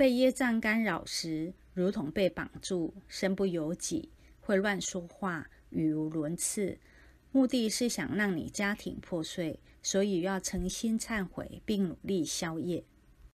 被业障干扰时如同被绑住身不由己会乱说话语无伦次。目的是想让你家庭破碎所以要诚心忏悔并努力消业。